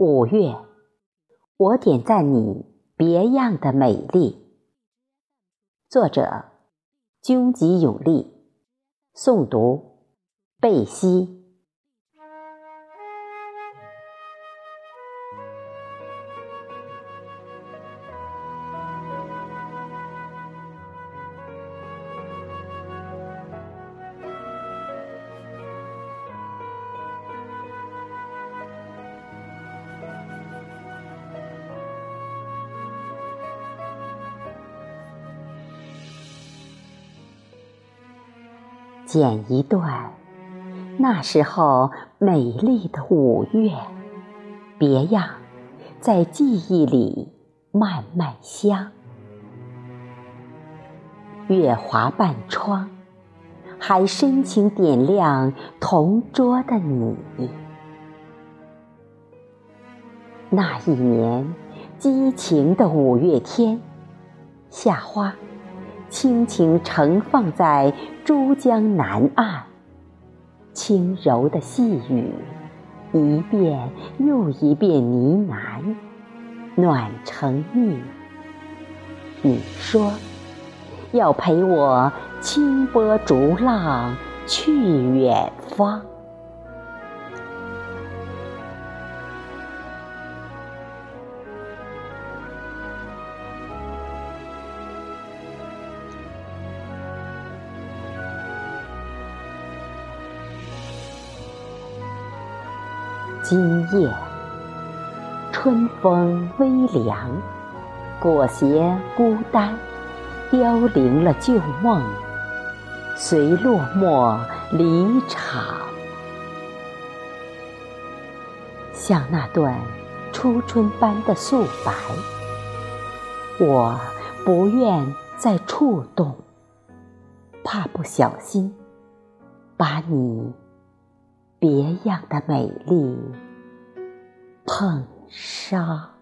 五月，我点赞你别样的美丽。作者：军吉永利，诵读：贝西。剪一段那时候美丽的五月，别样在记忆里慢慢香。月华半窗，还深情点亮同桌的你。那一年激情的五月天，夏花。轻轻盛放在珠江南岸，轻柔的细雨，一遍又一遍呢喃，暖成蜜。你说要陪我清波逐浪去远方。今夜，春风微凉，裹挟孤单，凋零了旧梦，随落寞离场。像那段初春般的素白，我不愿再触动，怕不小心把你。别样的美丽，碰伤。